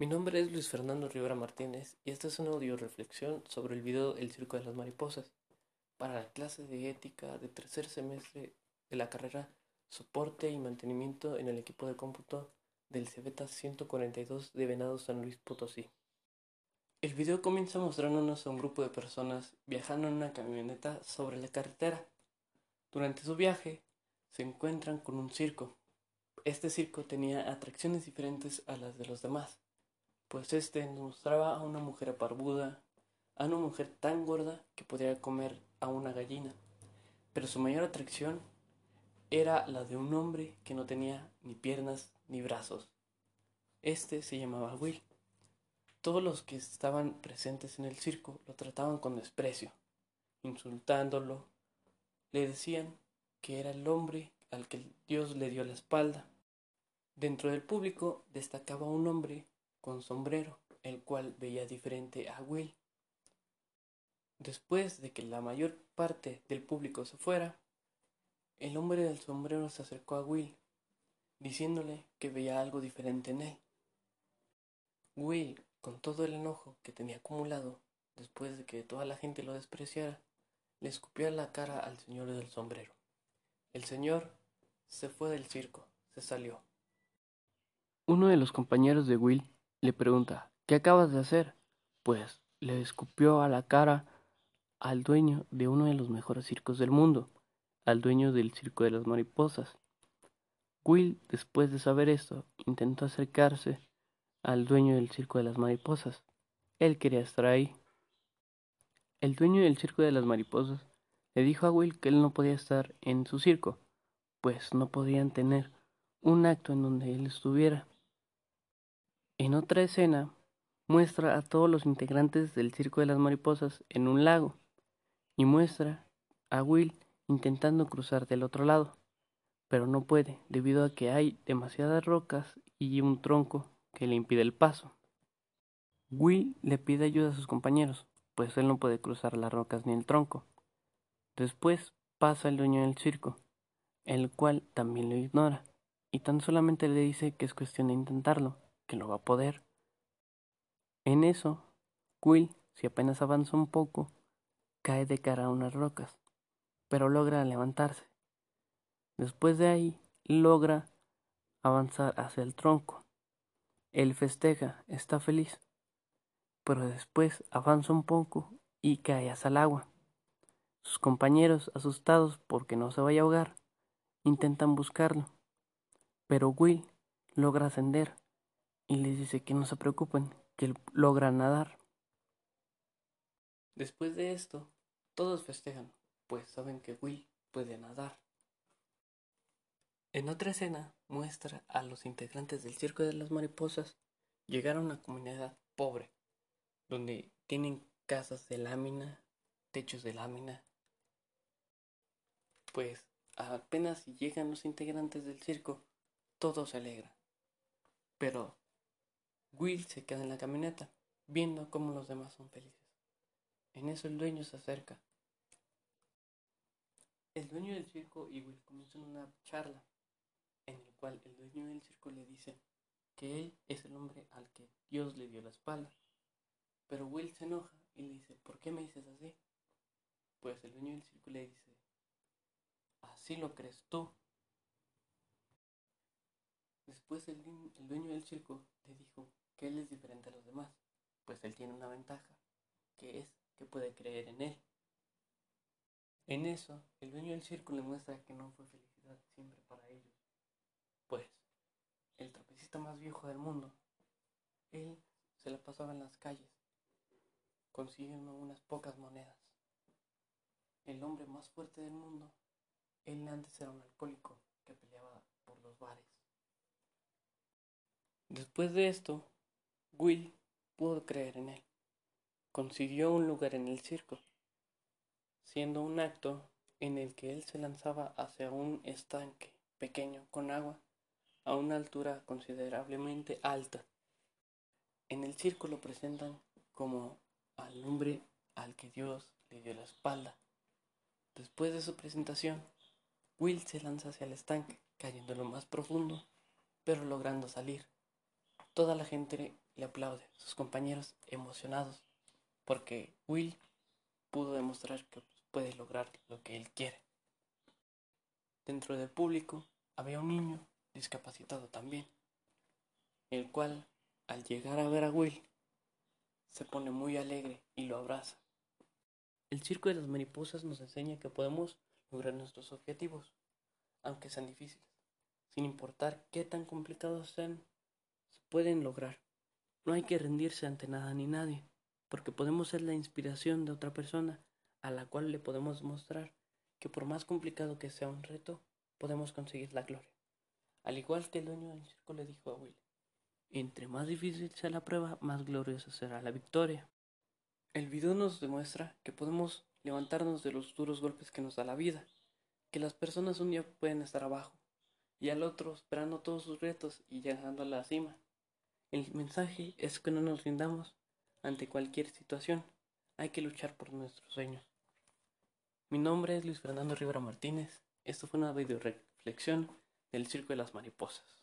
Mi nombre es Luis Fernando Rivera Martínez y esta es una audio reflexión sobre el video El Circo de las Mariposas para la clase de ética de tercer semestre de la carrera Soporte y Mantenimiento en el equipo de cómputo del CBETA 142 de Venado San Luis Potosí. El video comienza mostrándonos a un grupo de personas viajando en una camioneta sobre la carretera. Durante su viaje se encuentran con un circo. Este circo tenía atracciones diferentes a las de los demás pues nos mostraba a una mujer barbuda, a una mujer tan gorda que podía comer a una gallina, pero su mayor atracción era la de un hombre que no tenía ni piernas ni brazos. Este se llamaba Will. Todos los que estaban presentes en el circo lo trataban con desprecio, insultándolo. Le decían que era el hombre al que Dios le dio la espalda. Dentro del público destacaba un hombre con sombrero, el cual veía diferente a Will. Después de que la mayor parte del público se fuera, el hombre del sombrero se acercó a Will, diciéndole que veía algo diferente en él. Will, con todo el enojo que tenía acumulado, después de que toda la gente lo despreciara, le escupió la cara al señor del sombrero. El señor se fue del circo, se salió. Uno de los compañeros de Will le pregunta, ¿qué acabas de hacer? Pues le escupió a la cara al dueño de uno de los mejores circos del mundo, al dueño del circo de las mariposas. Will, después de saber esto, intentó acercarse al dueño del circo de las mariposas. Él quería estar ahí. El dueño del circo de las mariposas le dijo a Will que él no podía estar en su circo, pues no podían tener un acto en donde él estuviera. En otra escena, muestra a todos los integrantes del Circo de las Mariposas en un lago y muestra a Will intentando cruzar del otro lado, pero no puede debido a que hay demasiadas rocas y un tronco que le impide el paso. Will le pide ayuda a sus compañeros, pues él no puede cruzar las rocas ni el tronco. Después pasa el dueño del circo, el cual también lo ignora, y tan solamente le dice que es cuestión de intentarlo que lo va a poder. En eso, Will, si apenas avanza un poco, cae de cara a unas rocas, pero logra levantarse. Después de ahí, logra avanzar hacia el tronco. Él festeja, está feliz, pero después avanza un poco y cae hacia el agua. Sus compañeros, asustados porque no se vaya a ahogar, intentan buscarlo, pero Will logra ascender y les dice que no se preocupen, que logra nadar. Después de esto, todos festejan, pues saben que Will puede nadar. En otra escena muestra a los integrantes del Circo de las Mariposas llegar a una comunidad pobre, donde tienen casas de lámina, techos de lámina. Pues apenas llegan los integrantes del circo, todo se alegra. Pero Will se queda en la camioneta, viendo cómo los demás son felices. En eso el dueño se acerca. El dueño del circo y Will comienzan una charla, en el cual el dueño del circo le dice que él es el hombre al que Dios le dio la espalda. Pero Will se enoja y le dice, ¿por qué me dices así? Pues el dueño del circo le dice, así lo crees tú. Después el, el dueño del circo le dijo que él es diferente a los demás, pues él tiene una ventaja, que es que puede creer en él. En eso, el dueño del circo le muestra que no fue felicidad siempre para ellos, pues el trapecista más viejo del mundo, él se la pasaba en las calles, consiguiendo unas pocas monedas. El hombre más fuerte del mundo, él antes era un alcohólico que peleaba por los bares. Después de esto, Will pudo creer en él. Consiguió un lugar en el circo, siendo un acto en el que él se lanzaba hacia un estanque pequeño con agua a una altura considerablemente alta. En el circo lo presentan como al hombre al que Dios le dio la espalda. Después de su presentación, Will se lanza hacia el estanque, cayendo en lo más profundo, pero logrando salir. Toda la gente le aplaude, sus compañeros emocionados, porque Will pudo demostrar que puede lograr lo que él quiere. Dentro del público había un niño discapacitado también, el cual al llegar a ver a Will se pone muy alegre y lo abraza. El circo de las mariposas nos enseña que podemos lograr nuestros objetivos, aunque sean difíciles, sin importar qué tan complicados sean, se pueden lograr. No hay que rendirse ante nada ni nadie, porque podemos ser la inspiración de otra persona a la cual le podemos mostrar que por más complicado que sea un reto, podemos conseguir la gloria. Al igual que el dueño del circo le dijo a Will, entre más difícil sea la prueba, más gloriosa será la victoria. El video nos demuestra que podemos levantarnos de los duros golpes que nos da la vida, que las personas un día pueden estar abajo y al otro esperando todos sus retos y llegando a la cima. El mensaje es que no nos rindamos ante cualquier situación, hay que luchar por nuestros sueños. Mi nombre es Luis Fernando Rivera Martínez. Esto fue una video reflexión del Circo de las Mariposas.